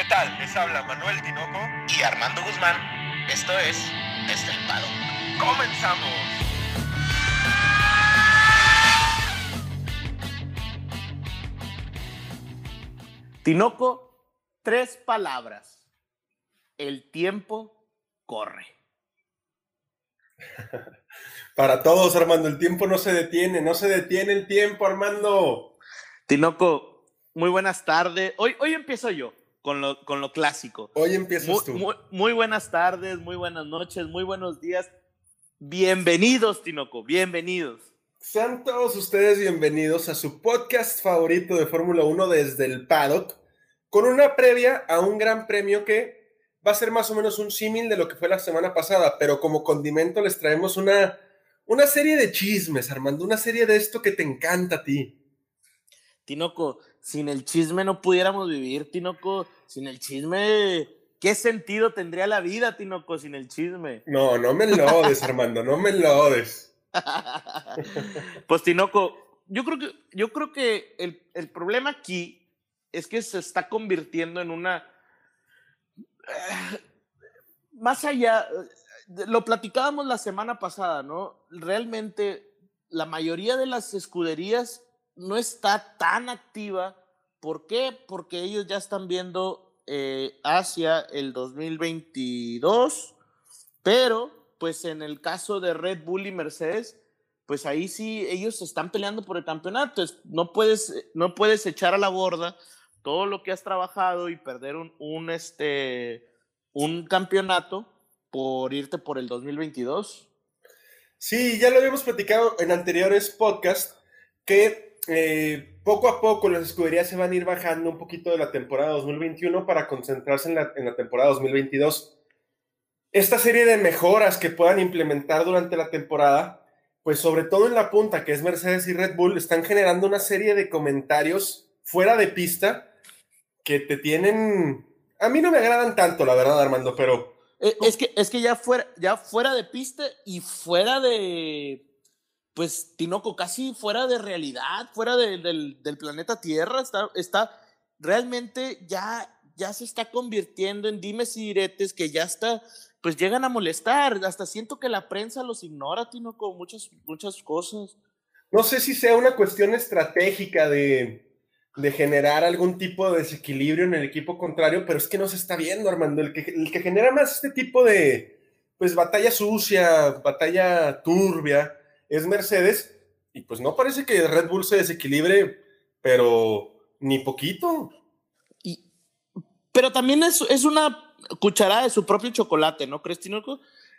¿Qué tal? Les habla Manuel Tinoco y Armando Guzmán. Esto es Estelpado. ¡Comenzamos! Tinoco, tres palabras. El tiempo corre. Para todos, Armando, el tiempo no se detiene, no se detiene el tiempo, Armando. Tinoco, muy buenas tardes. Hoy, hoy empiezo yo con lo, con lo clásico. Hoy empiezas tú. Muy, muy buenas tardes, muy buenas noches, muy buenos días. Bienvenidos, Tinoco, bienvenidos. Sean todos ustedes bienvenidos a su podcast favorito de Fórmula 1 desde el paddock, con una previa a un gran premio que va a ser más o menos un símil de lo que fue la semana pasada, pero como condimento les traemos una, una serie de chismes, Armando, una serie de esto que te encanta a ti. Tinoco, sin el chisme no pudiéramos vivir, Tinoco, sin el chisme, ¿qué sentido tendría la vida, Tinoco, sin el chisme? No, no me lodes, Armando, no me lodes. pues Tinoco, yo creo que, yo creo que el, el problema aquí es que se está convirtiendo en una más allá, lo platicábamos la semana pasada, ¿no? Realmente la mayoría de las escuderías no está tan activa. ¿Por qué? Porque ellos ya están viendo eh, hacia el 2022, pero pues en el caso de Red Bull y Mercedes, pues ahí sí ellos están peleando por el campeonato. No puedes, no puedes echar a la borda todo lo que has trabajado y perder un, un, este, un campeonato por irte por el 2022. Sí, ya lo habíamos platicado en anteriores podcasts, que eh, poco a poco las escuderías se van a ir bajando un poquito de la temporada 2021 para concentrarse en la, en la temporada 2022. Esta serie de mejoras que puedan implementar durante la temporada, pues sobre todo en la punta, que es Mercedes y Red Bull, están generando una serie de comentarios fuera de pista que te tienen... A mí no me agradan tanto, la verdad, Armando, pero... Eh, es que, es que ya, fuera, ya fuera de pista y fuera de, pues, Tinoco, casi fuera de realidad, fuera de, del, planeta Tierra, está, está realmente ya, ya se está convirtiendo en dimes y diretes que ya está, pues llegan a molestar, hasta siento que la prensa los ignora, Tinoco, muchas, muchas cosas. No sé si sea una cuestión estratégica de, de generar algún tipo de desequilibrio en el equipo contrario, pero es que no se está viendo, Armando. El que, el que genera más este tipo de, pues, batalla sucia, batalla turbia, es Mercedes, y pues no parece que Red Bull se desequilibre, pero ni poquito. Y, pero también es, es una cucharada de su propio chocolate, ¿no, crees,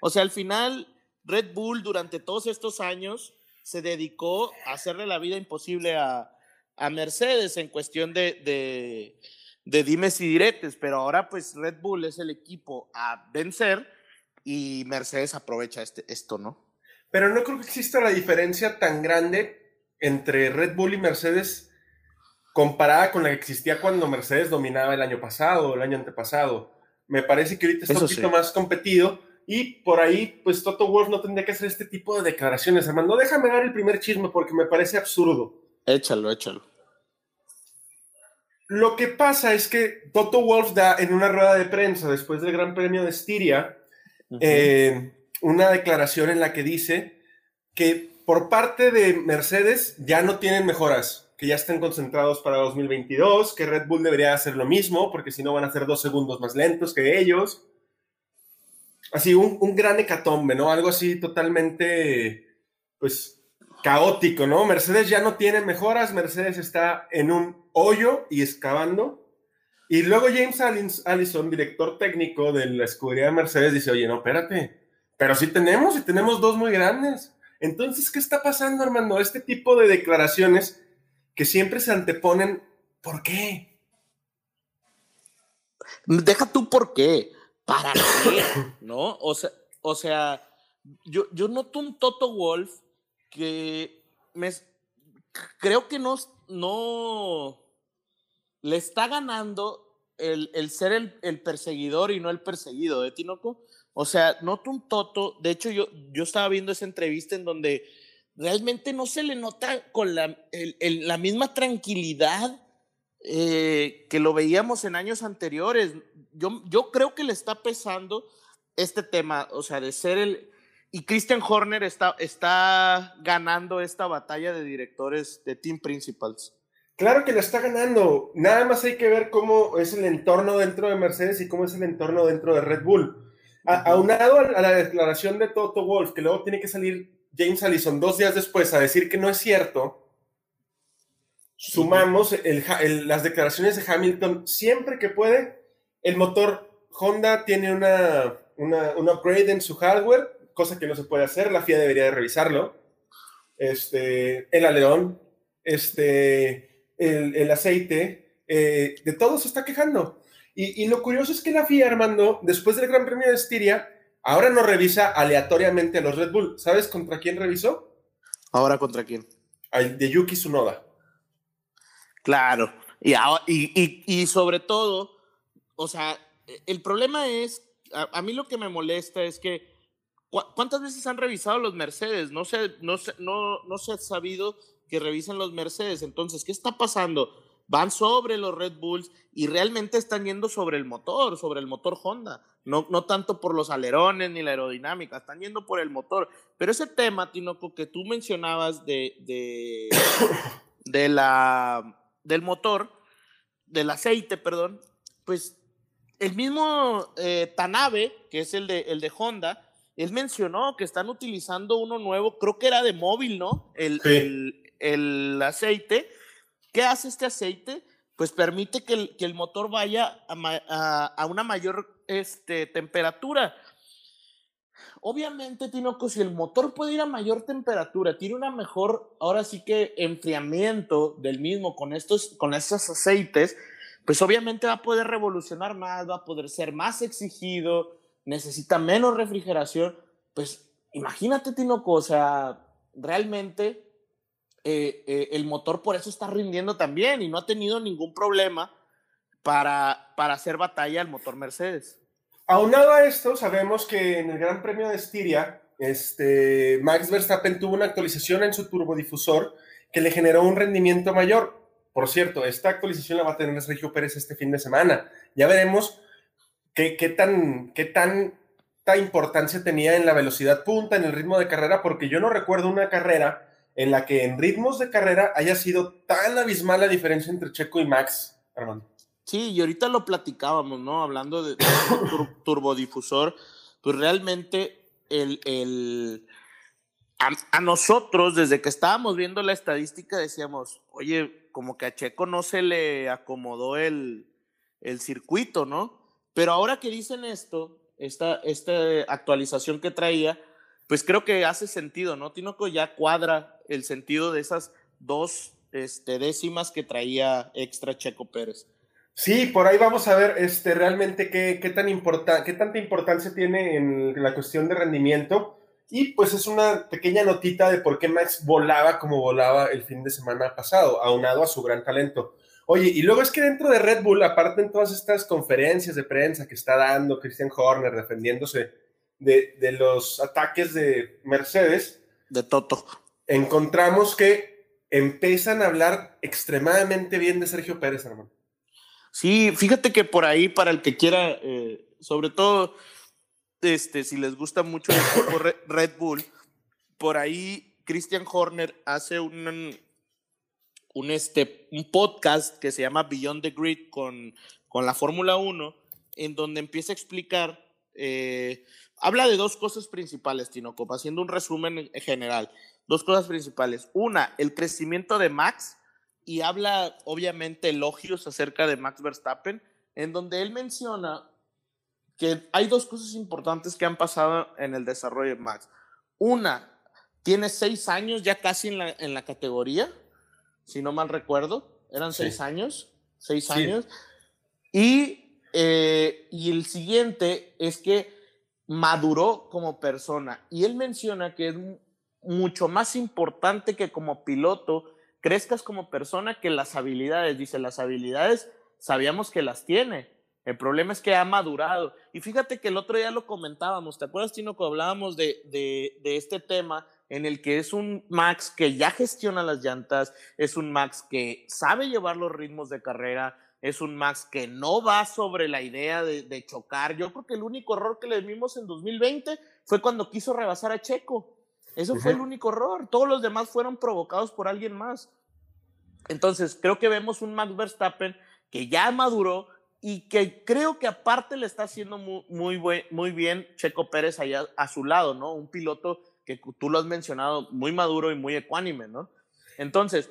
O sea, al final, Red Bull durante todos estos años se dedicó a hacerle la vida imposible a, a Mercedes en cuestión de, de, de, dimes y diretes, pero ahora pues Red Bull es el equipo a vencer y Mercedes aprovecha este, esto, ¿no? Pero no creo que exista la diferencia tan grande entre Red Bull y Mercedes comparada con la que existía cuando Mercedes dominaba el año pasado o el año antepasado. Me parece que ahorita está Eso un poquito sí. más competido y por ahí, pues Toto Wolf no tendría que hacer este tipo de declaraciones, hermano. Déjame dar el primer chisme porque me parece absurdo. Échalo, échalo. Lo que pasa es que Toto Wolf da en una rueda de prensa después del Gran Premio de Estiria uh -huh. eh, una declaración en la que dice que por parte de Mercedes ya no tienen mejoras, que ya están concentrados para 2022, que Red Bull debería hacer lo mismo, porque si no van a ser dos segundos más lentos que ellos. Así, un, un gran hecatombe, ¿no? Algo así totalmente, pues, caótico, ¿no? Mercedes ya no tiene mejoras, Mercedes está en un hoyo y excavando. Y luego James Allison, director técnico de la escudería de Mercedes, dice, oye, no, espérate, pero sí tenemos y tenemos dos muy grandes. Entonces, ¿qué está pasando, hermano? Este tipo de declaraciones que siempre se anteponen, ¿por qué? Deja tú por qué, para qué, ¿no? O sea, o sea yo, yo noto un Toto Wolf que me, creo que no, no le está ganando el, el ser el, el, perseguidor y no el perseguido, ¿eh, Tinoco? O sea, noto un Toto, de hecho yo, yo estaba viendo esa entrevista en donde realmente no se le nota con la, la misma tranquilidad eh, que lo veíamos en años anteriores. Yo, yo creo que le está pesando este tema, o sea, de ser el... Y Christian Horner está, está ganando esta batalla de directores de Team Principals. Claro que la está ganando. Nada más hay que ver cómo es el entorno dentro de Mercedes y cómo es el entorno dentro de Red Bull. Aunado a, la declaración de Toto Wolf, que luego tiene que salir James Allison dos días después a decir que no es cierto, sumamos las declaraciones de Hamilton siempre que puede. El motor Honda tiene una, un upgrade en su hardware, cosa que no se puede hacer, la FIA debería de revisarlo. Este, el alerón, este, el, aceite, eh, de todo se está quejando. Y, y, lo curioso es que la FIA, Armando, después del Gran Premio de Estiria, ahora no revisa aleatoriamente a los Red Bull. ¿Sabes contra quién revisó? Ahora contra quién. Al de Yuki Tsunoda. Claro, y, y, y, sobre todo, o sea, el problema es, a, mí lo que me molesta es que, ¿cuántas veces han revisado los Mercedes? No se, no, no, no se ha sabido que revisen los Mercedes. Entonces, ¿qué está pasando? Van sobre los Red Bulls y realmente están yendo sobre el motor, sobre el motor Honda. No, no tanto por los alerones ni la aerodinámica, están yendo por el motor. Pero ese tema, Tinoco, que tú mencionabas de, de, de la del motor, del aceite, perdón, pues el mismo eh, Tanabe, que es el de, el de Honda, él mencionó que están utilizando uno nuevo, creo que era de móvil, ¿no? El, el, aceite. ¿Qué hace este aceite? Pues permite que el, que el motor vaya a, a, una mayor este, temperatura. Obviamente, Tinoco, si el motor puede ir a mayor temperatura, tiene una mejor, ahora sí que enfriamiento del mismo con estos, con estos aceites, pues obviamente va a poder revolucionar más, va a poder ser más exigido, necesita menos refrigeración. Pues imagínate, Tinoco, o sea, realmente eh, eh, el motor por eso está rindiendo también y no ha tenido ningún problema para, para hacer batalla al motor Mercedes. Aunado a esto, sabemos que en el Gran Premio de Estiria, este, Max Verstappen tuvo una actualización en su turbodifusor que le generó un rendimiento mayor. Por cierto, esta actualización la va a tener Sergio Pérez este fin de semana. Ya veremos qué, qué tan, qué tanta importancia tenía en la velocidad punta, en el ritmo de carrera, porque yo no recuerdo una carrera en la que en ritmos de carrera haya sido tan abismal la diferencia entre Checo y Max, Armando. Sí, y ahorita lo platicábamos, ¿no? Hablando de, turbodifusor, pues realmente el, el a, nosotros, desde que estábamos viendo la estadística, decíamos, oye, como que a Checo no se le acomodó el, el circuito, ¿no? Pero ahora que dicen esto, esta, esta actualización que traía, pues creo que hace sentido, ¿no? Tinoco ya cuadra el sentido de esas dos este, décimas que traía extra Checo Pérez. Sí, por ahí vamos a ver este, realmente qué, qué tan qué tanta importancia tiene en la cuestión de rendimiento. Y pues es una pequeña notita de por qué Max volaba como volaba el fin de semana pasado, aunado a su gran talento. Oye, y luego es que dentro de Red Bull, aparte en todas estas conferencias de prensa que está dando Christian Horner defendiéndose de, de los ataques de Mercedes, de Toto, encontramos que empiezan a hablar extremadamente bien de Sergio Pérez, hermano. Sí, fíjate que por ahí, para el que quiera, eh, sobre todo, este, si les gusta mucho el Red Bull, por ahí Christian Horner hace un, un, este, un podcast que se llama Beyond the Grid con, con la Fórmula 1, en donde empieza a explicar, eh, habla de dos cosas principales, Tinoco, haciendo un resumen general. Dos cosas principales. Una, el crecimiento de Max, y habla obviamente elogios acerca de Max Verstappen, en donde él menciona que hay dos cosas importantes que han pasado en el desarrollo de Max. Una, tiene seis años ya casi en la, en la categoría, si no mal recuerdo, eran seis años, seis años. Y, eh, y el siguiente es que maduró como persona. Y él menciona que es mucho más importante que como piloto crezcas como persona que las habilidades. Dice, las habilidades sabíamos que las tiene. El problema es que ha madurado. Y fíjate que el otro día lo comentábamos, ¿te acuerdas, Tino, que hablábamos de, de, este tema en el que es un Max que ya gestiona las llantas, es un Max que sabe llevar los ritmos de carrera, es un Max que no va sobre la idea de, chocar. Yo creo que el único error que le vimos en 2020 fue cuando quiso rebasar a Checo. Eso fue el único error. Todos los demás fueron provocados por alguien más. Entonces, creo que vemos un Max Verstappen que ya maduró y que creo que aparte le está haciendo muy, muy, muy bien Checo Pérez allá a su lado, ¿no? Un piloto que tú lo has mencionado, muy maduro y muy ecuánime, ¿no? Entonces,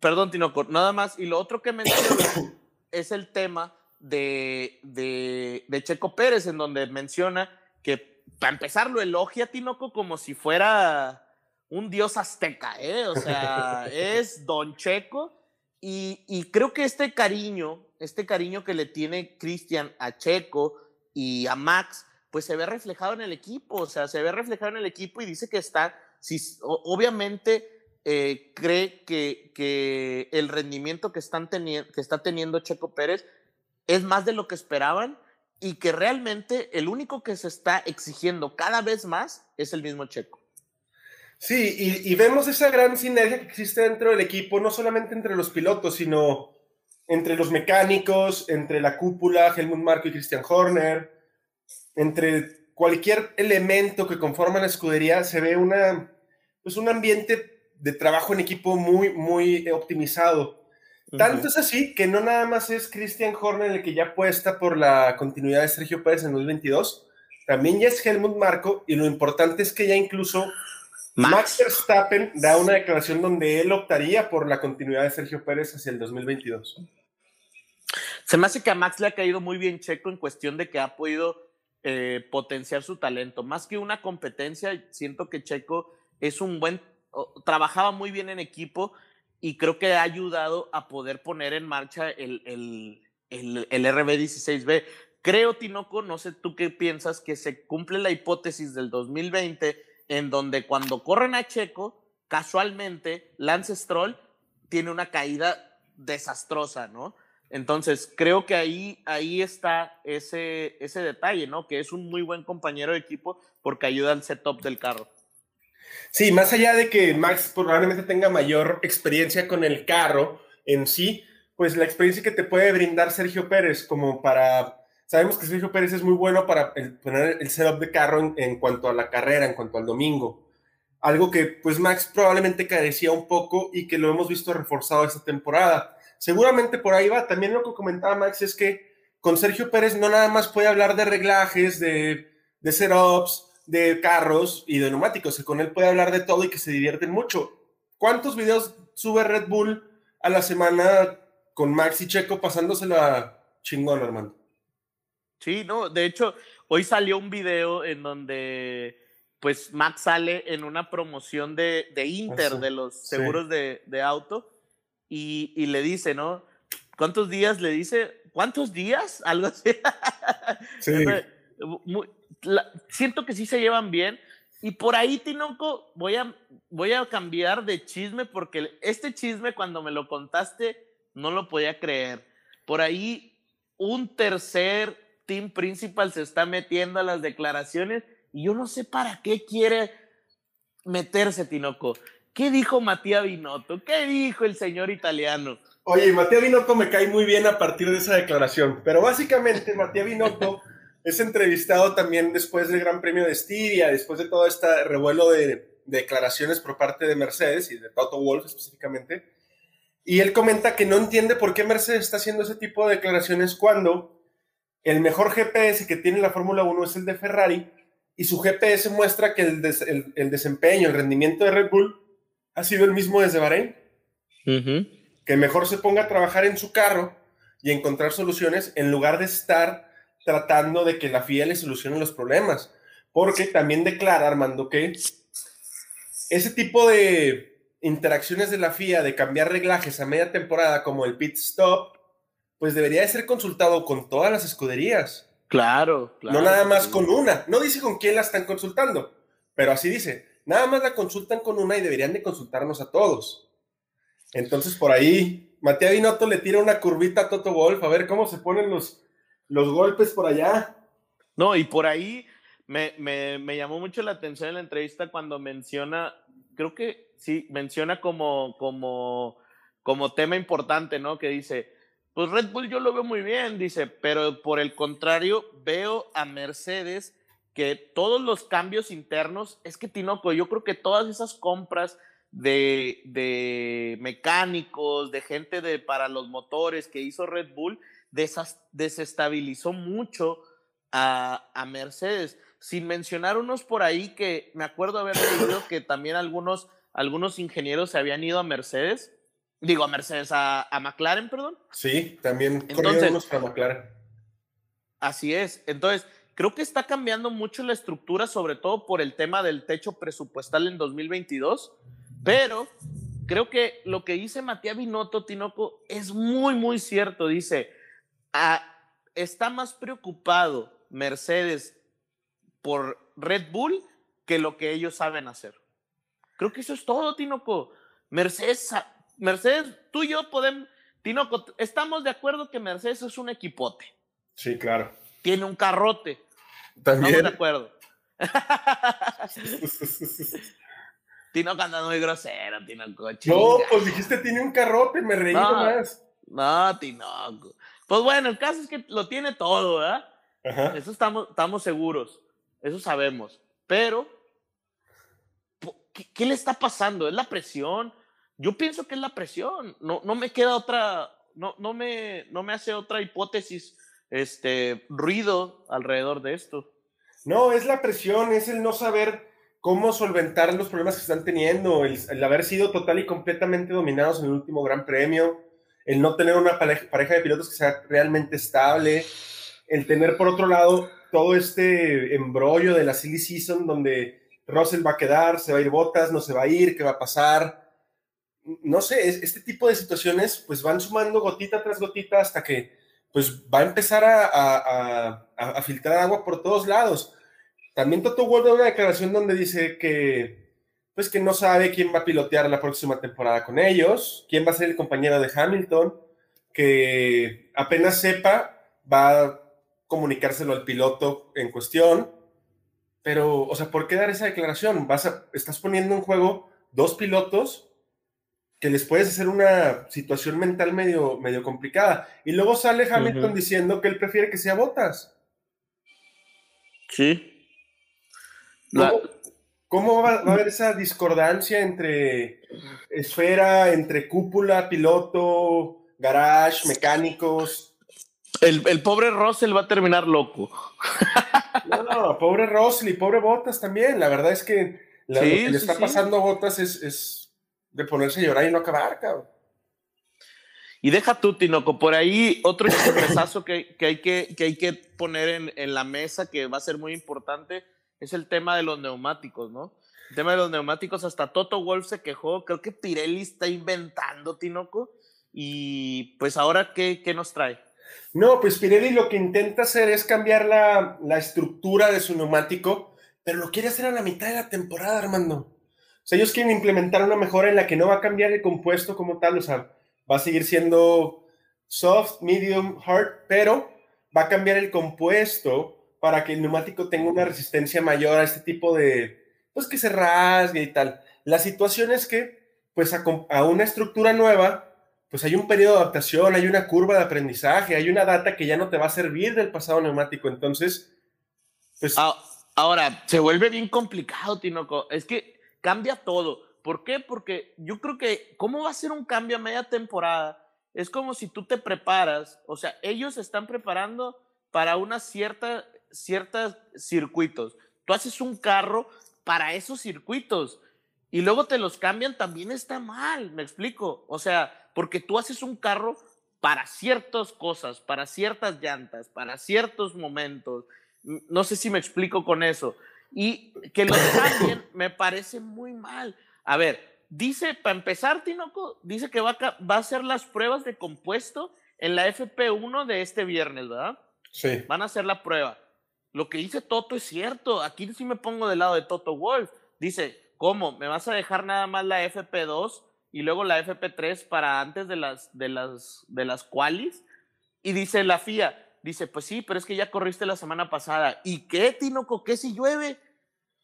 perdón, Tinoco, nada más. Y lo otro que menciono es el tema de, de, Checo Pérez, en donde menciona que, para empezar, lo elogia Tinoco como si fuera un dios azteca, ¿eh? O sea, es Don Checo. Y, y creo que este cariño, este cariño que le tiene Cristian a Checo y a Max, pues se ve reflejado en el equipo, o sea, se ve reflejado en el equipo y dice que está, si, obviamente eh, cree que, que, el rendimiento que, están que está teniendo Checo Pérez es más de lo que esperaban y que realmente el único que se está exigiendo cada vez más es el mismo Checo. Sí, y, vemos esa gran sinergia que existe dentro del equipo, no solamente entre los pilotos, sino entre los mecánicos, entre la cúpula, Helmut Marko y Christian Horner, entre cualquier elemento que conforma la escudería, se ve una, pues un ambiente de trabajo en equipo muy, muy optimizado. Tanto es así que no nada más es Christian Horner el que ya apuesta por la continuidad de Sergio Pérez en 2022, también ya es Helmut Marco y lo importante es que ya incluso Max Verstappen da una declaración donde él optaría por la continuidad de Sergio Pérez hacia el 2022. Se me hace que a Max le ha caído muy bien Checo en cuestión de que ha podido eh, potenciar su talento. Más que una competencia, siento que Checo es un buen, trabajaba muy bien en equipo y creo que ha ayudado a poder poner en marcha el, el, el, el RB16B. Creo, Tinoco, no sé tú qué piensas, que se cumple la hipótesis del 2020 en donde cuando corren a Checo, casualmente Lance Stroll tiene una caída desastrosa, ¿no? Entonces, creo que ahí, ahí está ese, ese detalle, ¿no? Que es un muy buen compañero de equipo porque ayuda al setup del carro. Sí, más allá de que Max probablemente tenga mayor experiencia con el carro en sí, pues la experiencia que te puede brindar Sergio Pérez como para... Sabemos que Sergio Pérez es muy bueno para poner el setup de carro en, cuanto a la carrera, en cuanto al domingo. Algo que pues Max probablemente carecía un poco y que lo hemos visto reforzado esta temporada seguramente por ahí va. También lo que comentaba Max es que con Sergio Pérez no nada más puede hablar de reglajes, de setups, de carros y de neumáticos, que con él puede hablar de todo y que se divierten mucho. ¿Cuántos videos sube Red Bull a la semana con Max y Checo pasándosela chingón, hermano? Sí, no, de hecho, hoy salió un video en donde pues Max sale en una promoción de, de Inter, de los seguros de, de auto, y, le dice, ¿no? ¿Cuántos días le dice? ¿Cuántos días? Algo así. Sí. Siento que sí se llevan bien. Y por ahí, Tinoco, voy a, voy a cambiar de chisme porque este chisme cuando me lo contaste no lo podía creer. Por ahí un tercer team principal se está metiendo a las declaraciones y yo no sé para qué quiere meterse, Tinoco. ¿Qué dijo Matías Binotto? ¿Qué dijo el señor italiano? Oye, Matías Binotto me cae muy bien a partir de esa declaración, pero básicamente Matías Binotto es entrevistado también después del Gran Premio de Estiria, después de todo este revuelo de, declaraciones por parte de Mercedes y de Toto Wolff específicamente, y él comenta que no entiende por qué Mercedes está haciendo ese tipo de declaraciones cuando el mejor GPS que tiene la Fórmula 1 es el de Ferrari y su GPS muestra que el, el desempeño, el rendimiento de Red Bull ha sido el mismo desde Bahrein. Que mejor se ponga a trabajar en su carro y encontrar soluciones en lugar de estar tratando de que la FIA le solucione los problemas. Porque también declara Armando que ese tipo de interacciones de la FIA de cambiar reglajes a media temporada como el pit stop, pues debería de ser consultado con todas las escuderías. Claro, claro. No nada más con una. No dice con quién la están consultando, pero así dice. Nada más la consultan con una y deberían de consultarnos a todos. Entonces, por ahí, Matías Binotto le tira una curvita a Toto Wolf, a ver cómo se ponen los, los golpes por allá. No, y por ahí, me, me, me, llamó mucho la atención en la entrevista cuando menciona, creo que sí, menciona como, como, como tema importante, ¿no? Que dice, pues Red Bull yo lo veo muy bien, dice, pero por el contrario, veo a Mercedes que todos los cambios internos, es que Tinoco, yo creo que todas esas compras de, de mecánicos, de gente de, para los motores que hizo Red Bull, desestabilizó mucho a, a Mercedes sin mencionar unos por ahí que me acuerdo haber leído que también algunos, algunos ingenieros se habían ido a Mercedes, digo a Mercedes, a, a McLaren, perdón. Sí, también corrieron unos para McLaren. Así es, entonces creo que está cambiando mucho la estructura, sobre todo por el tema del techo presupuestal en 2022, pero creo que lo que dice Matías Binotto, Tinoco, es muy, muy cierto. Dice, ah, está más preocupado Mercedes por Red Bull que lo que ellos saben hacer. Creo que eso es todo, Tinoco. Mercedes, Mercedes, tú y yo podemos, Tinoco, estamos de acuerdo que Mercedes es un equipote. Sí, claro. Tiene un carrote. También. Estamos de acuerdo. Tinoco anda muy grosero, Tinoco. No, pues dijiste tiene un carrote, me reí no, más. No, Tinoco. Pues bueno, el caso es que lo tiene todo, ¿verdad? Ajá. Eso estamos, estamos seguros. Eso sabemos. Pero, ¿qué, ¿qué, le está pasando? ¿Es la presión? Yo pienso que es la presión. No, no me queda otra, no, no, me, no me hace otra hipótesis, este, ruido alrededor de esto. No, es la presión, es el no saber cómo solventar los problemas que están teniendo, el, el haber sido total y completamente dominados en el último Gran Premio, el no tener una pareja, pareja de pilotos que sea realmente estable, el tener por otro lado todo este embrollo de la silly season donde Russell va a quedar, se va a ir Botas, no se va a ir, qué va a pasar. No sé, este tipo de situaciones pues van sumando gotita tras gotita hasta que pues va a empezar a, a, a, filtrar agua por todos lados. También Toto Wolff da una declaración donde dice que pues que no sabe quién va a pilotear la próxima temporada con ellos, quién va a ser el compañero de Hamilton, que apenas sepa va a comunicárselo al piloto en cuestión, pero, o sea, ¿por qué dar esa declaración? Vas a, estás poniendo en juego dos pilotos que les puedes hacer una situación mental medio, medio complicada. Y luego sale Hamilton uh -huh. diciendo que él prefiere que sea Botas. Sí. La... ¿Cómo, ¿Cómo, va, va, a haber esa discordancia entre esfera, entre cúpula, piloto, garage, mecánicos? El, el, pobre Russell va a terminar loco. No, no, pobre Russell y pobre Botas también. La verdad es que la, sí, lo que le sí, está pasando sí. a Botas es, es, de ponerse a llorar y no acabar, cabrón. Y deja tú, Tinoco, por ahí otro pesazo que, que, hay que, que hay que poner en, en la mesa que va a ser muy importante es el tema de los neumáticos, ¿no? El tema de los neumáticos, hasta Toto Wolf se quejó, creo que Pirelli está inventando, Tinoco, y pues ahora, ¿qué, qué nos trae? No, pues Pirelli lo que intenta hacer es cambiar la, la, estructura de su neumático, pero lo quiere hacer a la mitad de la temporada, Armando. O sea, ellos quieren implementar una mejora en la que no va a cambiar el compuesto como tal, o sea, va a seguir siendo soft, medium, hard, pero va a cambiar el compuesto para que el neumático tenga una resistencia mayor a este tipo de, pues que se rasgue y tal. La situación es que, pues a, una estructura nueva, pues hay un periodo de adaptación, hay una curva de aprendizaje, hay una data que ya no te va a servir del pasado neumático. Entonces, pues... Ahora, se vuelve bien complicado, Tinoco. Es que cambia todo. ¿Por qué? Porque yo creo que, ¿cómo va a ser un cambio a media temporada? Es como si tú te preparas, o sea, ellos están preparando para una cierta, ciertos circuitos. Tú haces un carro para esos circuitos y luego te los cambian, también está mal, me explico. O sea, porque tú haces un carro para ciertas cosas, para ciertas llantas, para ciertos momentos. No sé si me explico con eso. Y que los cambien me parece muy mal. A ver, dice, para empezar, Tinoco, dice que va a, va a hacer las pruebas de compuesto en la FP1 de este viernes, ¿verdad? Sí. Van a hacer la prueba. Lo que dice Toto es cierto. Aquí sí me pongo del lado de Toto Wolf. Dice, ¿cómo? ¿Me vas a dejar nada más la FP2 y luego la FP3 para antes de las, de las, de las qualis? Y dice la FIA, dice, pues sí, pero es que ya corriste la semana pasada. ¿Y qué, Tinoco? ¿Qué si llueve?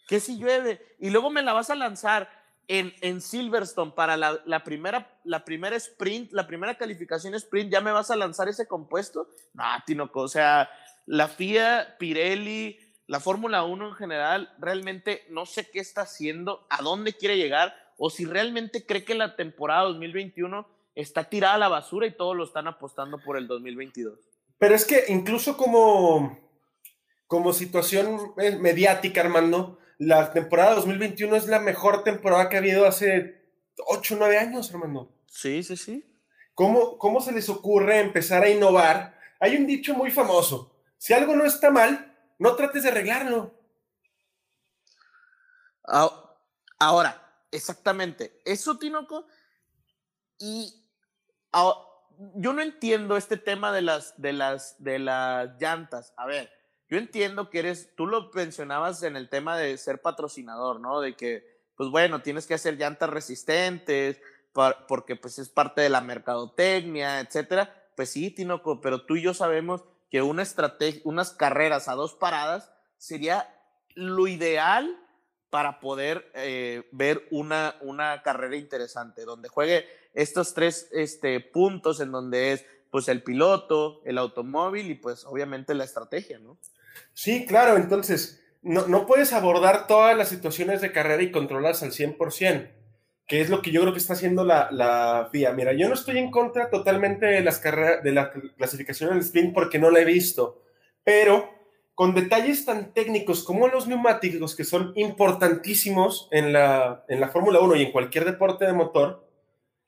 ¿Qué si llueve? Y luego me la vas a lanzar en, en Silverstone para la, la, primera, la primera sprint, la primera calificación sprint, ¿ya me vas a lanzar ese compuesto? No, Tinoco, o sea, la FIA, Pirelli, la Fórmula 1 en general, realmente no sé qué está haciendo, a dónde quiere llegar, o si realmente cree que la temporada 2021 está tirada a la basura y todos lo están apostando por el 2022. Pero es que incluso como, como situación eh, mediática, Armando, la temporada 2021 es la mejor temporada que ha habido hace 8 o 9 años, Armando. Sí, sí, sí. ¿Cómo, ¿Cómo se les ocurre empezar a innovar? Hay un dicho muy famoso, si algo no está mal, no trates de arreglarlo. Ahora, exactamente, eso, Tinoco, y yo no entiendo este tema de las, de las, de las llantas. A ver, yo entiendo que eres, tú lo mencionabas en el tema de ser patrocinador, ¿no? De que, pues bueno, tienes que hacer llantas resistentes porque pues es parte de la mercadotecnia, etcétera. Pues sí, Tinoco, pero tú y yo sabemos que una estrategia, unas carreras a dos paradas sería lo ideal para poder eh, ver una, una carrera interesante, donde juegue estos tres este, puntos en donde es pues el piloto, el automóvil y pues obviamente la estrategia, ¿no? Sí, claro, entonces no, no puedes abordar todas las situaciones de carrera y controlarlas al 100%, que es lo que yo creo que está haciendo la, la FIA. Mira, yo no estoy en contra totalmente de, las de la clasificación del sprint porque no la he visto, pero con detalles tan técnicos como los neumáticos, que son importantísimos en la, en la Fórmula 1 y en cualquier deporte de motor,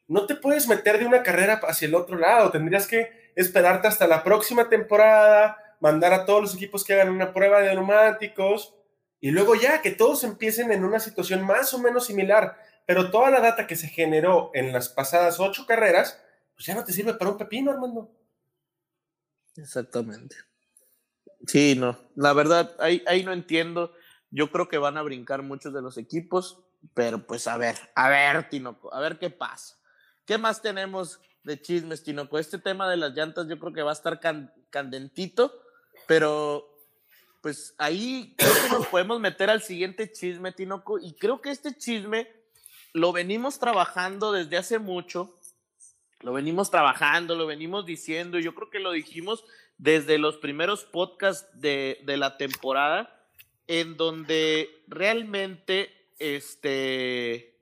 no te puedes meter de una carrera hacia el otro lado. Tendrías que esperarte hasta la próxima temporada, mandar a todos los equipos que hagan una prueba de neumáticos y luego ya que todos empiecen en una situación más o menos similar. Pero toda la data que se generó en las pasadas ocho carreras, pues ya no te sirve para un pepino, Armando. Exactamente. Sí, no. La verdad, ahí, ahí no entiendo. Yo creo que van a brincar muchos de los equipos, pero pues a ver, a ver, Tinoco, a ver qué pasa. ¿Qué más tenemos de chismes, Tinoco? Este tema de las llantas yo creo que va a estar candentito, pero pues ahí creo que nos podemos meter al siguiente chisme, Tinoco, y creo que este chisme lo venimos trabajando desde hace mucho, lo venimos trabajando, lo venimos diciendo, yo creo que lo dijimos desde los primeros podcasts de, de la temporada, en donde realmente, este,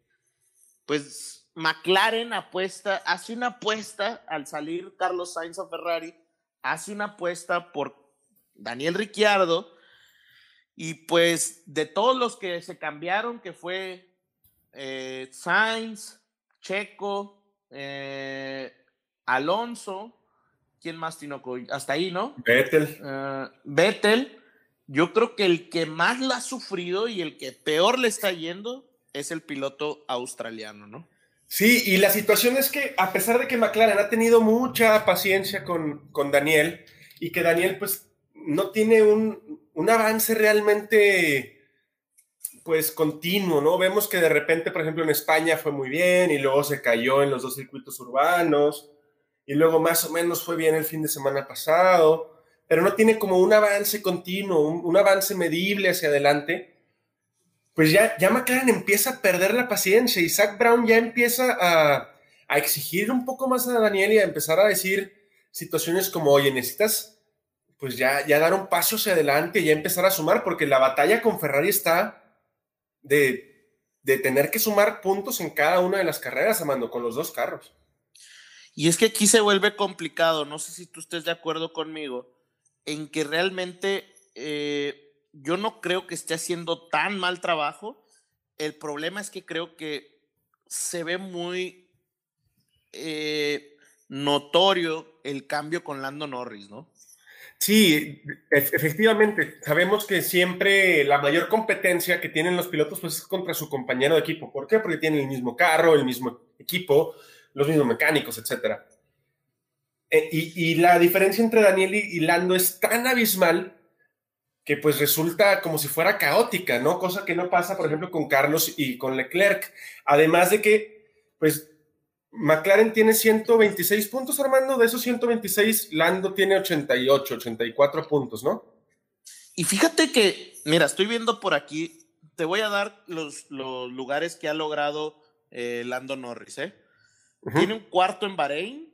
pues McLaren apuesta, hace una apuesta al salir Carlos Sainz a Ferrari, hace una apuesta por Daniel Ricciardo y pues de todos los que se cambiaron, que fue eh, Sainz, Checo, eh, Alonso, ¿quién más, Tinoco? Hasta ahí, ¿no? Vettel. Uh, Vettel, yo creo que el que más la ha sufrido y el que peor le está yendo es el piloto australiano, ¿no? Sí, y la situación es que a pesar de que McLaren ha tenido mucha paciencia con, con Daniel y que Daniel pues no tiene un, un, avance realmente pues continuo, ¿no? Vemos que de repente, por ejemplo, en España fue muy bien y luego se cayó en los dos circuitos urbanos y luego más o menos fue bien el fin de semana pasado, pero no tiene como un avance continuo, un, un avance medible hacia adelante pues ya, ya McLaren empieza a perder la paciencia y Zach Brown ya empieza a, exigir un poco más a Daniel y a empezar a decir situaciones como, oye, necesitas pues ya, ya dar un paso hacia adelante ya empezar a sumar, porque la batalla con Ferrari está de, de tener que sumar puntos en cada una de las carreras, Amando, con los dos carros. Y es que aquí se vuelve complicado, no sé si tú estés de acuerdo conmigo, en que realmente eh, yo no creo que esté haciendo tan mal trabajo. El problema es que creo que se ve muy eh, notorio el cambio con Lando Norris, ¿no? Sí, efectivamente. Sabemos que siempre la mayor competencia que tienen los pilotos pues, es contra su compañero de equipo. ¿Por qué? Porque tienen el mismo carro, el mismo equipo, los mismos mecánicos, etc. Eh, y, la diferencia entre Daniel y Lando es tan abismal que pues resulta como si fuera caótica, ¿no? Cosa que no pasa, por ejemplo, con Carlos y con Leclerc. Además de que, pues, McLaren tiene 126 puntos, Armando. De esos 126, Lando tiene 88, 84 puntos, ¿no? Y fíjate que, mira, estoy viendo por aquí, te voy a dar los, los lugares que ha logrado eh, Lando Norris, ¿eh? Tiene un cuarto en Bahrein,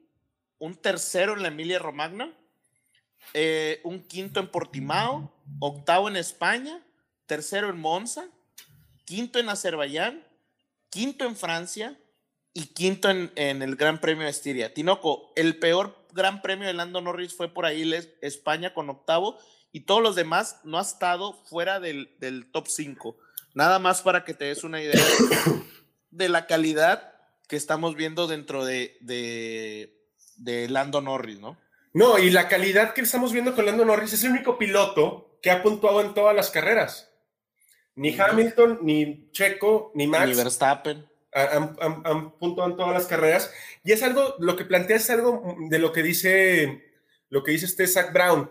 un tercero en la Emilia Romagna, eh, un quinto en Portimao, octavo en España, tercero en Monza, quinto en Azerbaiyán, quinto en Francia y quinto en, en el Gran Premio de Estiria. Tinoco, el peor Gran Premio de Lando Norris fue por ahí España con octavo y todos los demás no ha estado fuera del, del top 5. Nada más para que te des una idea de la calidad que estamos viendo dentro de, de, Lando Norris, ¿no? No, y la calidad que estamos viendo con Lando Norris es el único piloto que ha puntuado en todas las carreras. Ni Hamilton, ni Checo, ni Max. Ni Verstappen. Han, puntuado en todas las carreras. Y es algo, lo que plantea es algo de lo que dice, lo que dice este Zach Brown.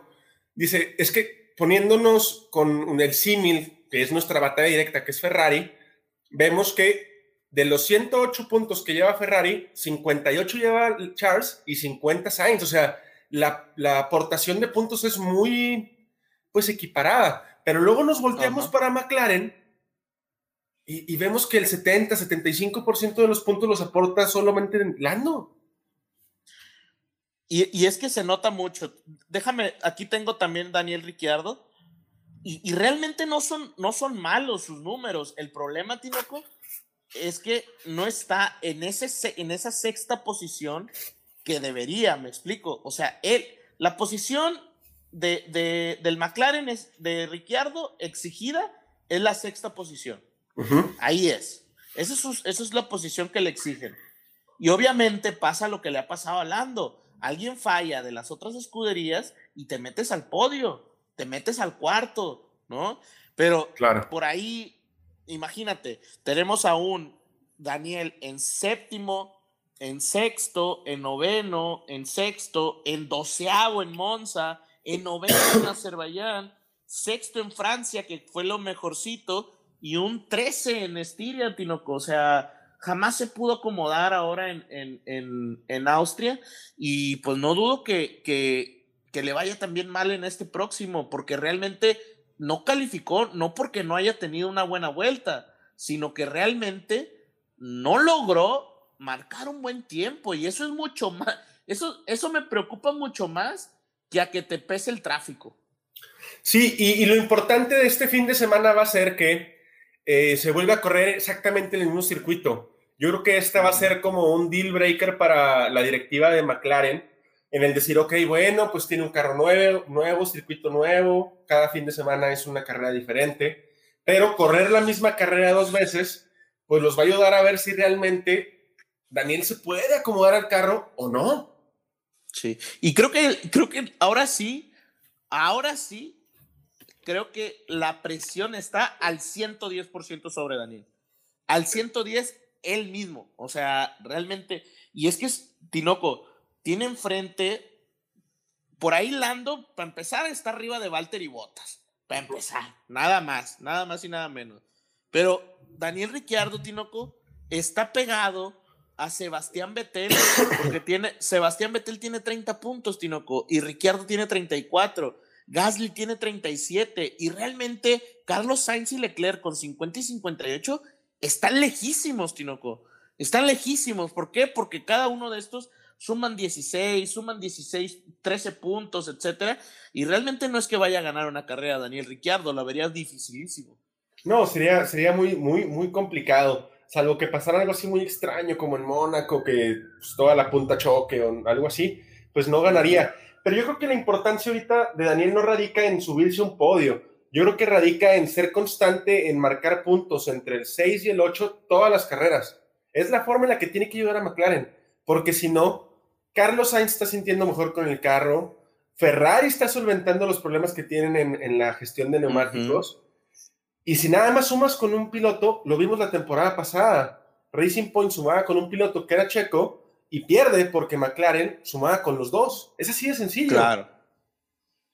Dice, es que poniéndonos con el símil, que es nuestra batalla directa, que es Ferrari, vemos que de los 108 puntos que lleva Ferrari, 58 lleva Charles y 50 Sainz. O sea, la, aportación de puntos es muy, pues, equiparada. Pero luego nos volteamos para McLaren y, vemos que el 70, 75% de los puntos los aporta solamente Lando. Y, y, es que se nota mucho. Déjame, aquí tengo también Daniel Ricciardo. Y, y realmente no son, no son malos sus números. El problema, Tinoco, es que no está en, ese, en esa sexta posición que debería, me explico. O sea, él, la posición de, del McLaren es, de Ricciardo exigida es la sexta posición. Ahí es. Esa es, esa es la posición que le exigen. Y obviamente pasa lo que le ha pasado a Lando. Alguien falla de las otras escuderías y te metes al podio, te metes al cuarto, ¿no? Pero claro. por ahí imagínate, tenemos a un Daniel en séptimo, en sexto, en noveno, en sexto, en doceavo en Monza, en noveno en Azerbaiyán, sexto en Francia, que fue lo mejorcito, y un trece en Estiria, Tinoco. O sea, jamás se pudo acomodar ahora en, en, en, Austria, y pues no dudo que, que, que le vaya también mal en este próximo, porque realmente no calificó, no porque no haya tenido una buena vuelta, sino que realmente no logró marcar un buen tiempo y eso es mucho más, eso, eso me preocupa mucho más que a que te pese el tráfico. Sí, y, lo importante de este fin de semana va a ser que eh, se vuelva a correr exactamente en el mismo circuito. Yo creo que esta va a ser como un deal breaker para la directiva de McLaren, en el decir, ok, bueno, pues tiene un carro nuevo, nuevo, circuito nuevo, cada fin de semana es una carrera diferente, pero correr la misma carrera dos veces, pues los va a ayudar a ver si realmente Daniel se puede acomodar al carro o no. Sí, y creo que, creo que ahora sí, ahora sí, creo que la presión está al 110% sobre Daniel. Al 110 él mismo, o sea, realmente, y es que es Tinoco, tiene enfrente, por ahí Lando, para empezar, está arriba de Walter y Botas. Para empezar, nada más, nada más y nada menos. Pero Daniel Ricciardo, Tinoco, está pegado a Sebastián Vettel, porque tiene, Sebastián Vettel tiene 30 puntos, Tinoco, y Ricciardo tiene 34. Gasly tiene 37 y realmente Carlos Sainz y Leclerc con 50 y 58 están lejísimos, Tinoco. Están lejísimos. ¿Por qué? Porque cada uno de estos suman 16, suman 16, 13 puntos, etcétera, y realmente no es que vaya a ganar una carrera Daniel Ricciardo, la vería dificilísimo. No, sería, sería muy, muy, muy complicado, salvo que pasara algo así muy extraño como en Mónaco, que pues, toda la punta choque o algo así, pues no ganaría. Pero yo creo que la importancia ahorita de Daniel no radica en subirse un podio, yo creo que radica en ser constante, en marcar puntos entre el 6 y el 8 todas las carreras. Es la forma en la que tiene que ayudar a McLaren, porque si no, Carlos Sainz está sintiendo mejor con el carro. Ferrari está solventando los problemas que tienen en, la gestión de neumáticos. Y si nada más sumas con un piloto, lo vimos la temporada pasada. Racing Point sumaba con un piloto que era checo y pierde porque McLaren sumaba con los dos. Es así de sencillo. Claro.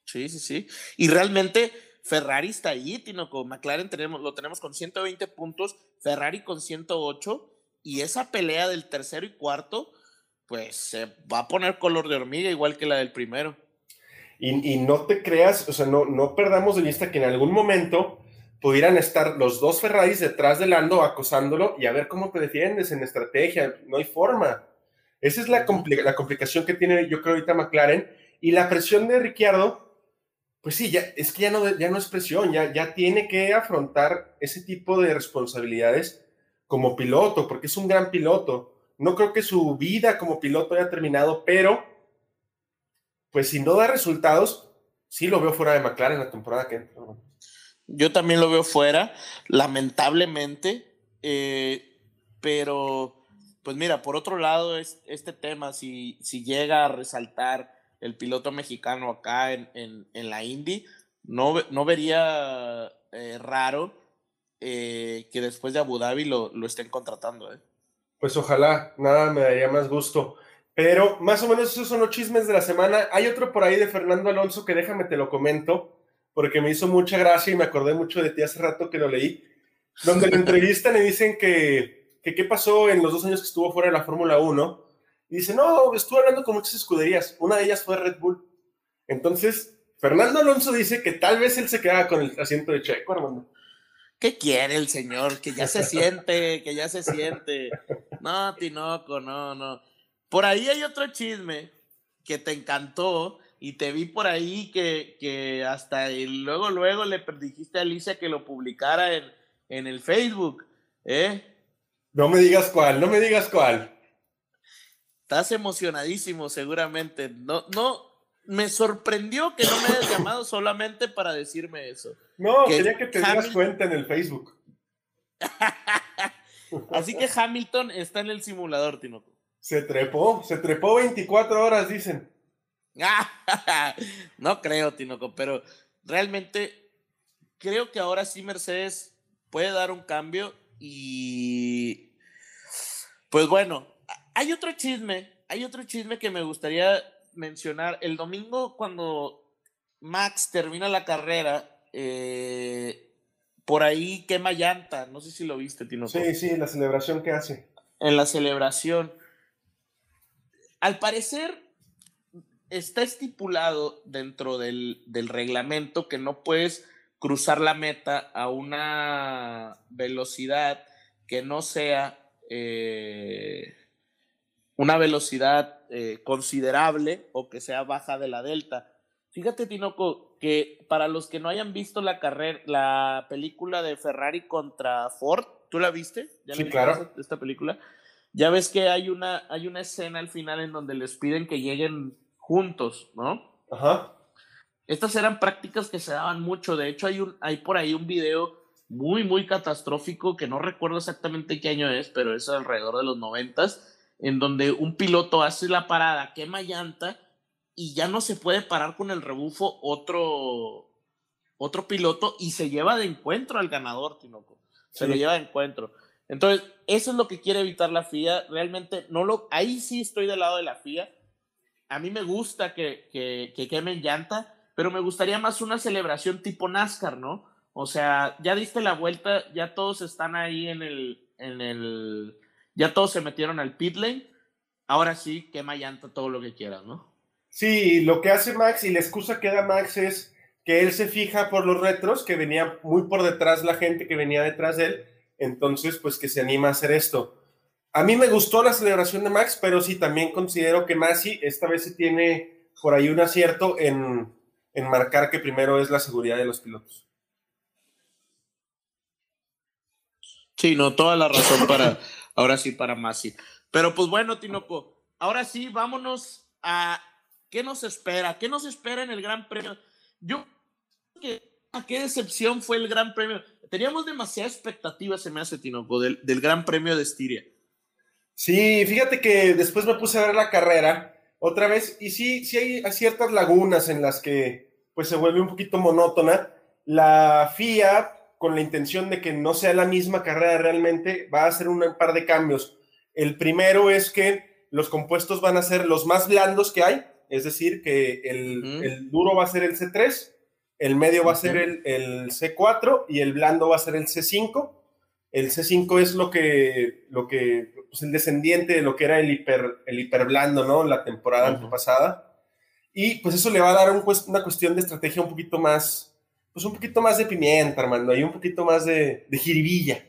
Sí, sí, sí. Y realmente Ferrari está ahí, Tino, con McLaren tenemos, lo tenemos con 120 puntos, Ferrari con 108 y esa pelea del tercero y cuarto, pues se va a poner color de hormiga igual que la del primero. Y, no te creas, o sea, no, no perdamos de vista que en algún momento pudieran estar los dos Ferraris detrás de Lando acosándolo y a ver cómo te defiendes en estrategia. No hay forma. Esa es la, la complicación que tiene, yo creo, ahorita McLaren. Y la presión de Ricciardo, pues sí, ya, es que ya no, ya no es presión, ya, ya tiene que afrontar ese tipo de responsabilidades como piloto, porque es un gran piloto. No creo que su vida como piloto haya terminado, pero pues si no da resultados, sí lo veo fuera de McLaren la temporada que entra. Yo también lo veo fuera, lamentablemente, eh, pero pues mira, por otro lado, es, este tema, si, si llega a resaltar el piloto mexicano acá en, en, la Indy, no, no vería eh, raro eh, que después de Abu Dhabi lo, lo estén contratando. Pues ojalá, nada me daría más gusto. Pero más o menos esos son los chismes de la semana. Hay otro por ahí de Fernando Alonso que déjame te lo comento, porque me hizo mucha gracia y me acordé mucho de ti hace rato que lo leí, donde lo entrevistan y dicen que, qué pasó en los dos años que estuvo fuera de la Fórmula 1. Y dice, no, estuve hablando con muchas escuderías, una de ellas fue Red Bull. Entonces, Fernando Alonso dice que tal vez él se queda con el asiento de Checo, hermano. ¿Qué quiere el señor? Que ya se siente, que ya se siente. No, Tinoco, no, no. Por ahí hay otro chisme que te encantó y te vi por ahí que, que hasta luego, luego le dijiste a Alicia que lo publicara en, en el Facebook. ¿eh? No me digas cuál, no me digas cuál. Estás emocionadísimo seguramente. No, no, me sorprendió que no me hayas llamado solamente para decirme eso. No, quería que te dieras cuenta en el Facebook. Así que Hamilton está en el simulador, Tinoco. Se trepó, se trepó 24 horas, dicen. no creo, Tinoco, pero realmente creo que ahora sí Mercedes puede dar un cambio y pues bueno, hay otro chisme, hay otro chisme que me gustaría mencionar. El domingo cuando Max termina la carrera, eh, por ahí quema llanta, no sé si lo viste, Tinoco. Sí, sí, la celebración que hace. En la celebración. Al parecer, está estipulado dentro del, reglamento que no puedes cruzar la meta a una velocidad que no sea eh, una velocidad eh, considerable o que sea baja de la delta. Fíjate, Tinoco, que para los que no hayan visto la carrera, la película de Ferrari contra Ford, ¿tú la viste? ¿Ya sí, claro. Esta película. Ya ves que hay una, hay una escena al final en donde les piden que lleguen juntos, ¿no? Ajá. Estas eran prácticas que se daban mucho. De hecho, hay, un, hay por ahí un video muy, muy catastrófico que no recuerdo exactamente qué año es, pero es alrededor de los noventas, en donde un piloto hace la parada, quema llanta y ya no se puede parar con el rebufo otro, otro piloto y se lleva de encuentro al ganador, Tinoco. Se lo lleva de encuentro. Entonces, eso es lo que quiere evitar la FIA. Realmente, no lo, ahí sí estoy del lado de la FIA. A mí me gusta que, que, quemen llanta, pero me gustaría más una celebración tipo NASCAR, ¿no? O sea, ya diste la vuelta, ya todos están ahí en el, en el, ya todos se metieron al pit lane. Ahora sí, quema llanta todo lo que quieras, ¿no? Sí, lo que hace Max y la excusa que da Max es que él se fija por los retros, que venía muy por detrás la gente que venía detrás de él entonces, pues que se anima a hacer esto. A mí me gustó la celebración de Max, pero sí también considero que Masi esta vez se tiene por ahí un acierto en, marcar que primero es la seguridad de los pilotos. Sí, no, toda la razón para, ahora sí, para Masi. Pero pues bueno, Tinoco, ahora sí, vámonos a qué nos espera, qué nos espera en el Gran Premio. Yo que qué decepción fue el Gran Premio. Teníamos demasiada expectativa, se me hace, Tinoco, del, del Gran Premio de Estiria. Sí, fíjate que después me puse a ver la carrera otra vez y sí, sí hay ciertas lagunas en las que pues se vuelve un poquito monótona. La FIA, con la intención de que no sea la misma carrera realmente, va a hacer un par de cambios. El primero es que los compuestos van a ser los más blandos que hay, es decir, que el, el duro va a ser el C3 el medio va a ser el, C4 y el blando va a ser el C5. El C5 es lo que, lo que, pues el descendiente de lo que era el hiper, el hiperblando, ¿no? La temporada pasada. Y pues eso le va a dar una cuestión de estrategia un poquito más, pues un poquito más de pimienta, hermano, y un poquito más de, de jiribilla.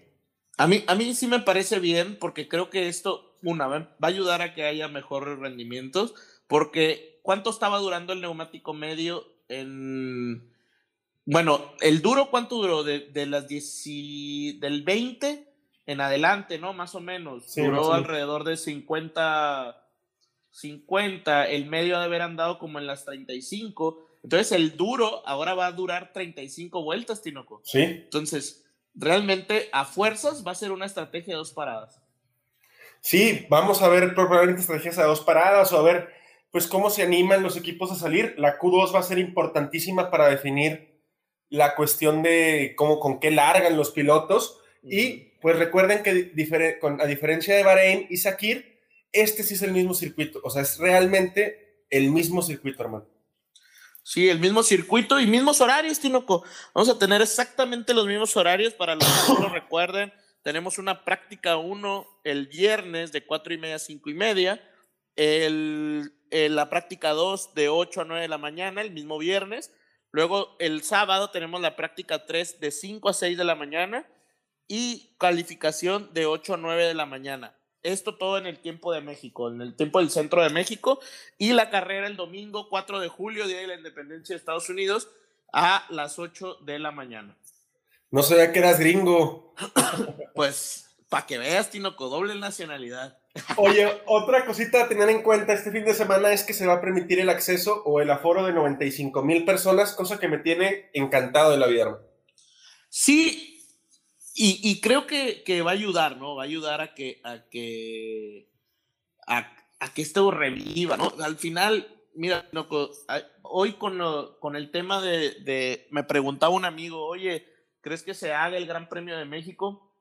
A mí, a mí sí me parece bien porque creo que esto, una, va a ayudar a que haya mejores rendimientos, porque ¿cuánto estaba durando el neumático medio en... Bueno, el duro, ¿cuánto duró? De, las 10, del 20 en adelante, ¿no? Más o menos. duró alrededor de 50, 50. El medio de haber andado como en las 35. Entonces el duro ahora va a durar 35 vueltas, Tinoco. Sí. Entonces, realmente a fuerzas va a ser una estrategia de dos paradas. Sí, vamos a ver probablemente estrategias a dos paradas o a ver pues cómo se animan los equipos a salir. La Q2 va a ser importantísima para definir la cuestión de cómo con qué largan los pilotos y pues recuerden que a diferencia de Bahrein y Sakir, este sí es el mismo circuito, o sea, es realmente el mismo circuito, hermano. Sí, el mismo circuito y mismos horarios, Tinoco. Vamos a tener exactamente los mismos horarios para los que no lo recuerden. Tenemos una práctica 1 el viernes de 4 y media a 5 y media. El, la práctica 2 de 8 a 9 de la mañana, el mismo viernes. Luego el sábado tenemos la práctica 3 de 5 a 6 de la mañana y calificación de 8 a 9 de la mañana. Esto todo en el tiempo de México, en el tiempo del centro de México. Y la carrera el domingo 4 de julio, Día de la Independencia de Estados Unidos, a las 8 de la mañana. No sabía que eras gringo. pues, para que veas, Tinoco, doble nacionalidad. Oye, otra cosita a tener en cuenta este fin de semana es que se va a permitir el acceso o el aforo de 95 mil personas, cosa que me tiene encantado de la vida. Sí, y, creo que, va a ayudar, ¿no? Va a ayudar a que, a que, a, que esto reviva, ¿no? Al final, mira, hoy con, con el tema de, me preguntaba un amigo, oye, ¿crees que se haga el Gran Premio de México?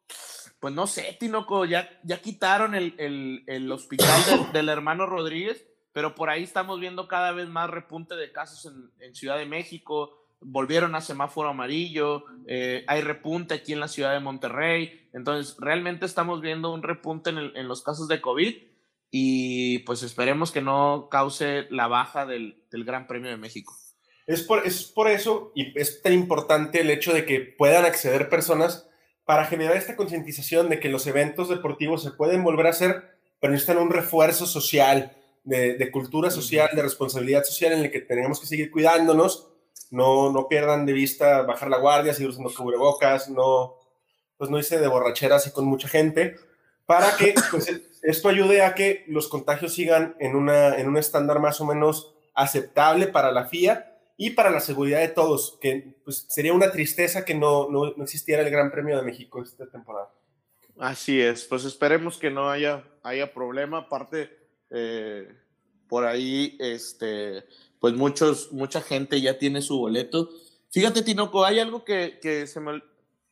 Pues no sé, Tinoco, ya, ya quitaron el, hospital del, hermano Rodríguez, pero por ahí estamos viendo cada vez más repunte de casos en, en Ciudad de México volvieron a semáforo amarillo, eh, hay repunte aquí en la ciudad de Monterrey, entonces realmente estamos viendo un repunte en, los casos de COVID y pues esperemos que no cause la baja del, Gran Premio de México. Es por, es por eso y es tan importante el hecho de que puedan acceder personas para generar esta concientización de que los eventos deportivos se pueden volver a hacer, pero necesitan un refuerzo social, de, de cultura social, de responsabilidad social en el que tenemos que seguir cuidándonos no, no pierdan de vista bajar la guardia, seguir usando cubrebocas, no, pues no hice de borrachera así con mucha gente, para que pues, esto ayude a que los contagios sigan en, una, en un estándar más o menos aceptable para la FIA y para la seguridad de todos, que pues, sería una tristeza que no, no, no existiera el Gran Premio de México esta temporada. Así es, pues esperemos que no haya, haya problema, aparte eh, por ahí, este, pues muchos, mucha gente ya tiene su boleto. Fíjate, Tinoco, hay algo que, que se me,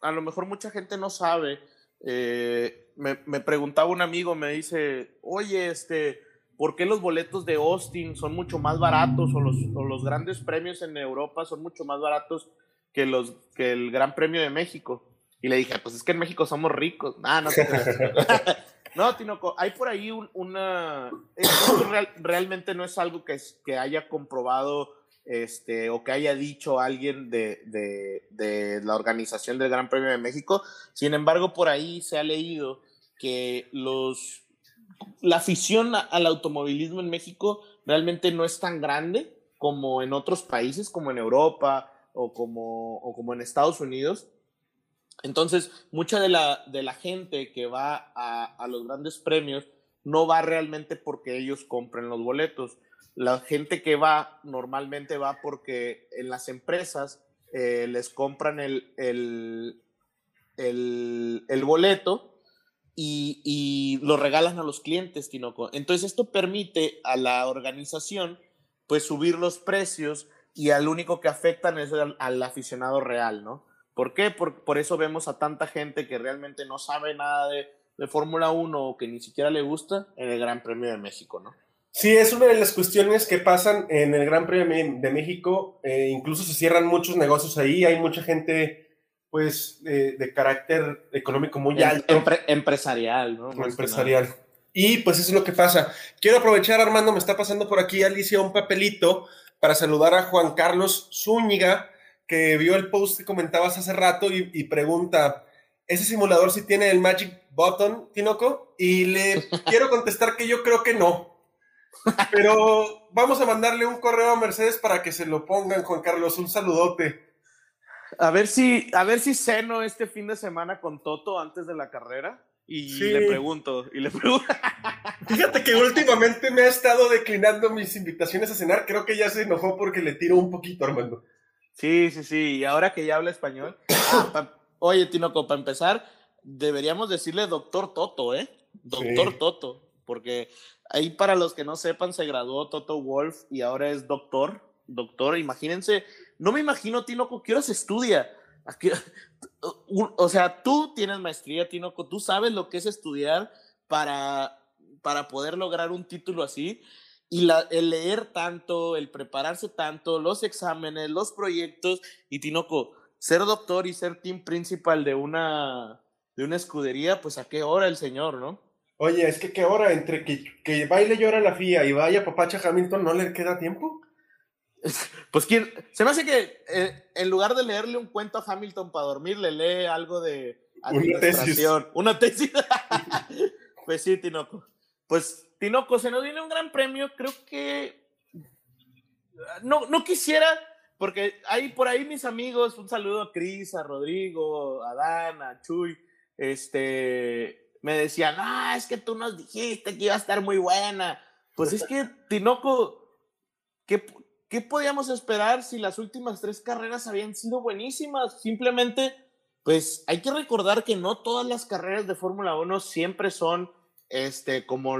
a lo mejor mucha gente no sabe. Eh, me, me, preguntaba un amigo, me dice, oye, este, ¿por qué los boletos de Austin son mucho más baratos o los, o los grandes premios en Europa son mucho más baratos que, los, que el Gran Premio de México? Y le dije, pues es que en México somos ricos. Ah, no, No, Tinoco, hay por ahí una... Esto realmente no es algo que, que haya comprobado este, o que haya dicho alguien de, la organización del Gran Premio de México. Sin embargo, por ahí se ha leído que los, la afición al automovilismo en México realmente no es tan grande como en otros países, como en Europa o como en Estados Unidos. Entonces, mucha de la, de la gente que va a, los grandes premios no va realmente porque ellos compren los boletos. La gente que va normalmente va porque en las empresas eh, les compran el, el, el, boleto y, y, lo regalan a los clientes, Tinoco. Entonces esto permite a la organización pues subir los precios y al único que afectan es al aficionado real, ¿no? ¿Por qué? Por, eso vemos a tanta gente que realmente no sabe nada de, Fórmula 1 o que ni siquiera le gusta en el Gran Premio de México, ¿no? Sí, es una de las cuestiones que pasan en el Gran Premio de México. Eh, incluso se cierran muchos negocios ahí, hay mucha gente pues de carácter económico muy Em- alto. empre- empresarial, ¿no? Más empresarial. Y pues eso es lo que pasa. Quiero aprovechar, Armando, me está pasando por aquí Alicia un papelito para saludar a Juan Carlos Zúñiga, que vio el post que comentabas hace rato y, y pregunta, ¿ese simulador sí tiene el Magic Button, Tinoco? Y le quiero contestar que yo creo que no. Pero vamos a mandarle un correo a Mercedes para que se lo pongan, Juan Carlos. Un saludote. A ver si, a ver si ceno este fin de semana con Toto antes de la carrera. Y Sí. le pregunto, y le pregunto. Fíjate que últimamente me ha estado declinando mis invitaciones a cenar. Creo que ya se enojó porque le tiro un poquito, Armando. Sí, sí, sí. Y ahora que ya habla español. Ah, pa- oye, Tinoco, para empezar, deberíamos decirle doctor Toto, ¿eh? Doctor Sí. Toto. Porque ahí, para los que no sepan, se graduó Toto Wolf y ahora es doctor. Doctor, imagínense. No me imagino, Tinoco, ¿qué horas estudia? ¿A qué- un- O sea, tú tienes maestría, Tinoco, tú sabes lo que es estudiar para, para poder lograr un título así. Y la, el leer tanto, el prepararse tanto, los exámenes, los proyectos, y Tinoco, ser doctor y ser team principal de una, de una escudería, pues a qué hora el señor, ¿no? Oye, es que qué hora entre que, que baile llora la FIA y vaya papacha Hamilton, ¿no le queda tiempo? Pues quién, se me hace que eh, en lugar de leerle un cuento a Hamilton para dormir, le lee algo de Una tesis. Una tesis. pues sí, Tinoco. Pues Tinoco, se nos viene un gran premio, creo que no, no quisiera, porque hay por ahí mis amigos, un saludo a Cris, a Rodrigo, a Dan, a Chuy, este, me decían, ah, es que tú nos dijiste que iba a estar muy buena. Pues es que, Tinoco, ¿qué, ¿qué podíamos esperar si las últimas tres carreras habían sido buenísimas? Simplemente, pues hay que recordar que no todas las carreras de Fórmula 1 siempre son este, como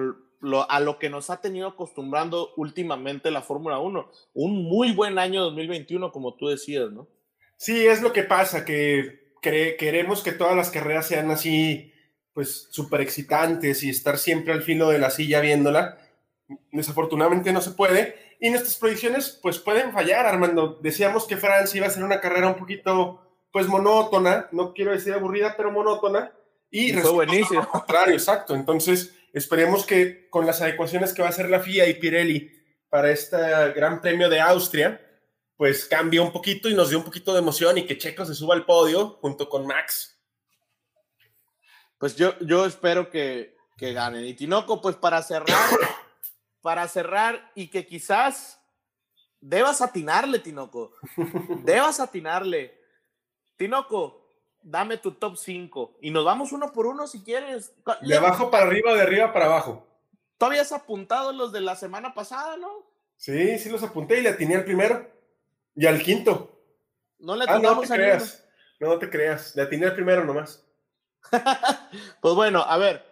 a lo que nos ha tenido acostumbrando últimamente la Fórmula 1. Un muy buen año 2021, como tú decías, ¿no? Sí, es lo que pasa, que queremos que todas las carreras sean así, pues súper excitantes y estar siempre al filo de la silla viéndola. Desafortunadamente no se puede. Y nuestras predicciones, pues pueden fallar, Armando. Decíamos que Francia iba a ser una carrera un poquito, pues monótona, no quiero decir aburrida, pero monótona. Y, Y fue buenísimo. contrario, exacto. Entonces, esperemos que con las adecuaciones que va a hacer la FIA y Pirelli para este Gran Premio de Austria, pues cambie un poquito y nos dé un poquito de emoción y que Checo se suba al podio junto con Max. Pues yo, yo espero que, que ganen. Y Tinoco, pues para cerrar, para cerrar y que quizás debas atinarle, Tinoco. Debas atinarle. Tinoco, dame tu top 5 y nos vamos uno por uno si quieres. De abajo para arriba, de arriba para abajo. Tú habías apuntado los de la semana pasada, ¿no? Sí, sí los apunté y le atiné al primero y al quinto. No le Ah, no atinamos te a creas. No, no te creas. Le atiné al primero nomás. Pues bueno, a ver.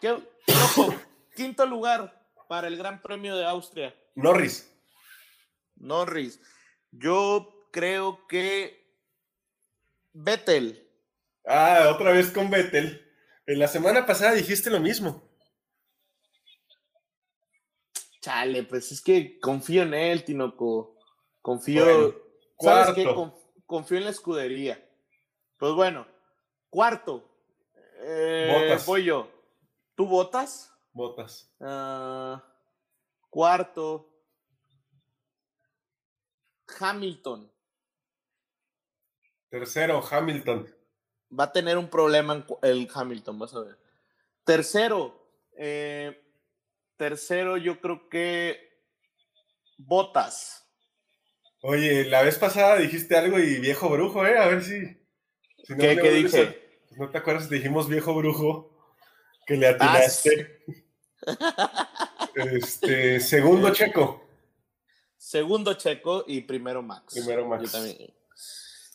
¿qué, Tinoco, quinto lugar para el Gran Premio de Austria. Norris. Norris. Yo creo que Vettel. Ah, otra vez con Vettel. En la semana pasada dijiste lo mismo. Chale, pues es que confío en él, Tinoco. Confío. Bueno, ¿Sabes qué? confío en la escudería. Pues bueno, cuarto. Eh, Botas. Voy yo. ¿Tú votas? Botas. Ah, cuarto. Hamilton. Tercero, Hamilton. Va a tener un problema en el Hamilton, vas a ver. Tercero, eh, tercero, yo creo que Botas. Oye, la vez pasada dijiste algo y viejo brujo, ¿eh? A ver si. si no ¿Qué, qué a- dije? ¿No te acuerdas? Dijimos viejo brujo que le atinaste. Este, segundo checo. Segundo Checo y primero Max. Primero Max. Yo también.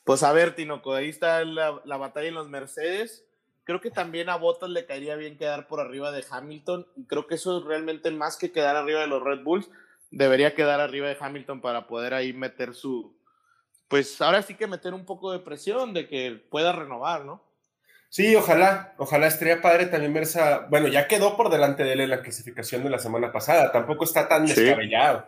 Pues a ver, Tinoco, ahí está la, la batalla en los Mercedes. Creo que también a Bottas le caería bien quedar por arriba de Hamilton. Y creo que eso es realmente más que quedar arriba de los Red Bulls. Debería quedar arriba de Hamilton para poder ahí meter su. Pues ahora sí que meter un poco de presión de que pueda renovar, ¿no? Sí, ojalá, ojalá estaría padre también ver esa. Bueno, ya quedó por delante de él en la clasificación de la semana pasada. Tampoco está tan Sí. descabellado.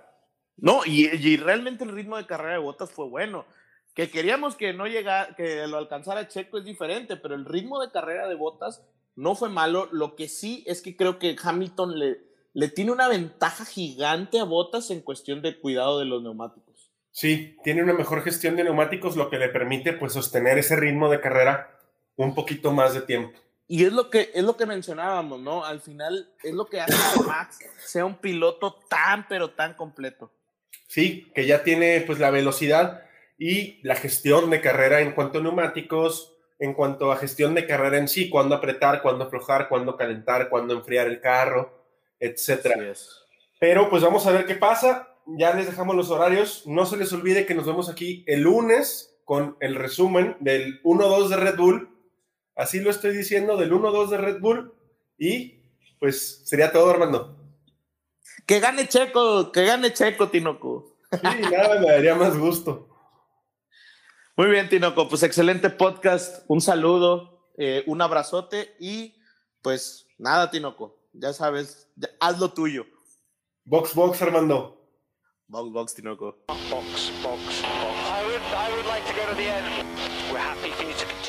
No, y, y realmente el ritmo de carrera de Bottas fue bueno. Que queríamos que no llegara, que lo alcanzara Checo es diferente, pero el ritmo de carrera de Botas no fue malo. Lo que sí es que creo que Hamilton le, le tiene una ventaja gigante a Botas en cuestión de cuidado de los neumáticos. Sí, tiene una mejor gestión de neumáticos, lo que le permite pues sostener ese ritmo de carrera un poquito más de tiempo. Y es lo que es lo que mencionábamos, ¿no? Al final es lo que hace que Max sea un piloto tan pero tan completo. Sí, que ya tiene pues la velocidad y la gestión de carrera en cuanto a neumáticos, en cuanto a gestión de carrera en sí, cuándo apretar, cuándo aflojar, cuándo calentar, cuándo enfriar el carro, etcétera. Pero pues vamos a ver qué pasa. Ya les dejamos los horarios. No se les olvide que nos vemos aquí el lunes con el resumen del 1-2 de Red Bull. Así lo estoy diciendo, del 1-2 de Red Bull. Y pues sería todo, Armando. Que gane Checo, que gane Checo, Tinoco. Sí, nada, me daría más gusto. Muy bien, Tinoco, pues excelente podcast. Un saludo, eh, un abrazote y pues nada, Tinoco, ya sabes, ya, haz lo tuyo. Box, box, Armando. Box, box, Tinoco. Box, box, box. I would, I would like to go to the end. We're happy for you to.